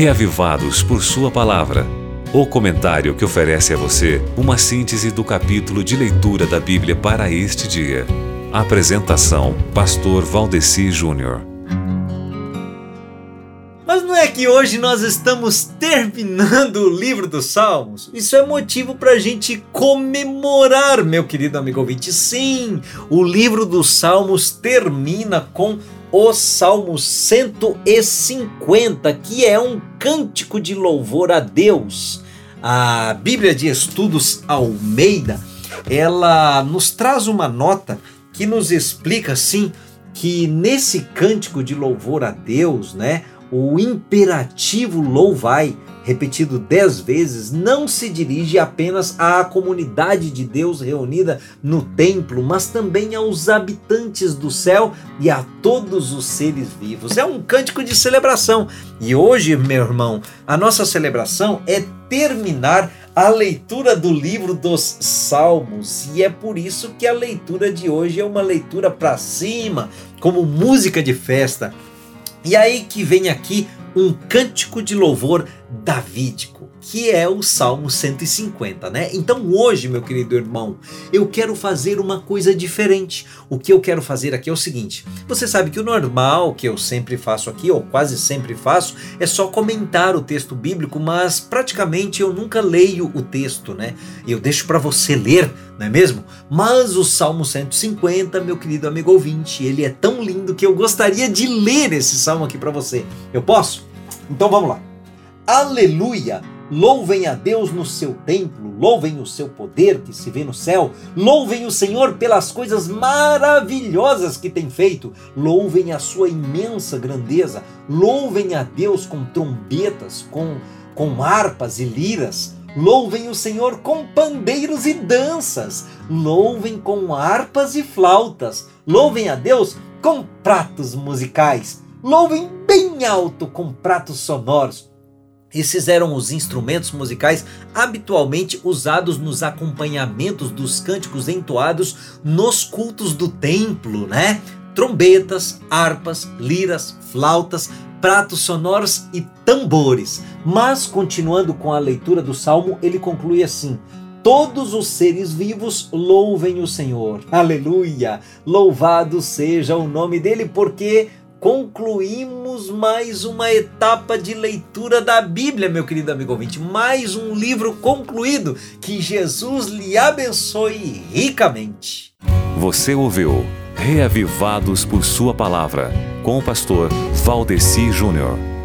reavivados por Sua palavra. O comentário que oferece a você uma síntese do capítulo de leitura da Bíblia para este dia. Apresentação: Pastor Valdeci Júnior. Mas não é que hoje nós estamos terminando o livro dos Salmos? Isso é motivo para a gente comemorar, meu querido amigo ouvinte. Sim, o livro dos Salmos termina com o Salmo 150, que é um cântico de louvor a Deus. A Bíblia de Estudos Almeida, ela nos traz uma nota que nos explica assim que nesse cântico de louvor a Deus, né, o imperativo louvai repetido dez vezes, não se dirige apenas à comunidade de Deus reunida no templo, mas também aos habitantes do céu e a todos os seres vivos. É um cântico de celebração. E hoje, meu irmão, a nossa celebração é terminar a leitura do livro dos Salmos. E é por isso que a leitura de hoje é uma leitura para cima, como música de festa. E aí que vem aqui um cântico de louvor davídico, que é o Salmo 150, né? Então hoje, meu querido irmão, eu quero fazer uma coisa diferente. O que eu quero fazer aqui é o seguinte: você sabe que o normal que eu sempre faço aqui, ou quase sempre faço, é só comentar o texto bíblico, mas praticamente eu nunca leio o texto, né? Eu deixo para você ler, não é mesmo? Mas o Salmo 150, meu querido amigo ouvinte, ele é tão lindo que eu gostaria de ler esse salmo aqui para você. Eu posso? Então vamos lá. Aleluia! Louvem a Deus no seu templo, louvem o seu poder que se vê no céu, louvem o Senhor pelas coisas maravilhosas que tem feito, louvem a sua imensa grandeza, louvem a Deus com trombetas, com, com harpas e liras, louvem o Senhor com pandeiros e danças, louvem com harpas e flautas, louvem a Deus com pratos musicais, louvem bem alto com pratos sonoros esses eram os instrumentos musicais habitualmente usados nos acompanhamentos dos cânticos entoados nos cultos do templo, né? Trombetas, harpas, liras, flautas, pratos sonoros e tambores. Mas continuando com a leitura do salmo, ele conclui assim: Todos os seres vivos louvem o Senhor. Aleluia! Louvado seja o nome dele, porque concluímos mais uma etapa de leitura da Bíblia, meu querido amigo ouvinte. Mais um livro concluído. Que Jesus lhe abençoe ricamente. Você ouviu Reavivados por Sua Palavra, com o pastor Valdeci Júnior.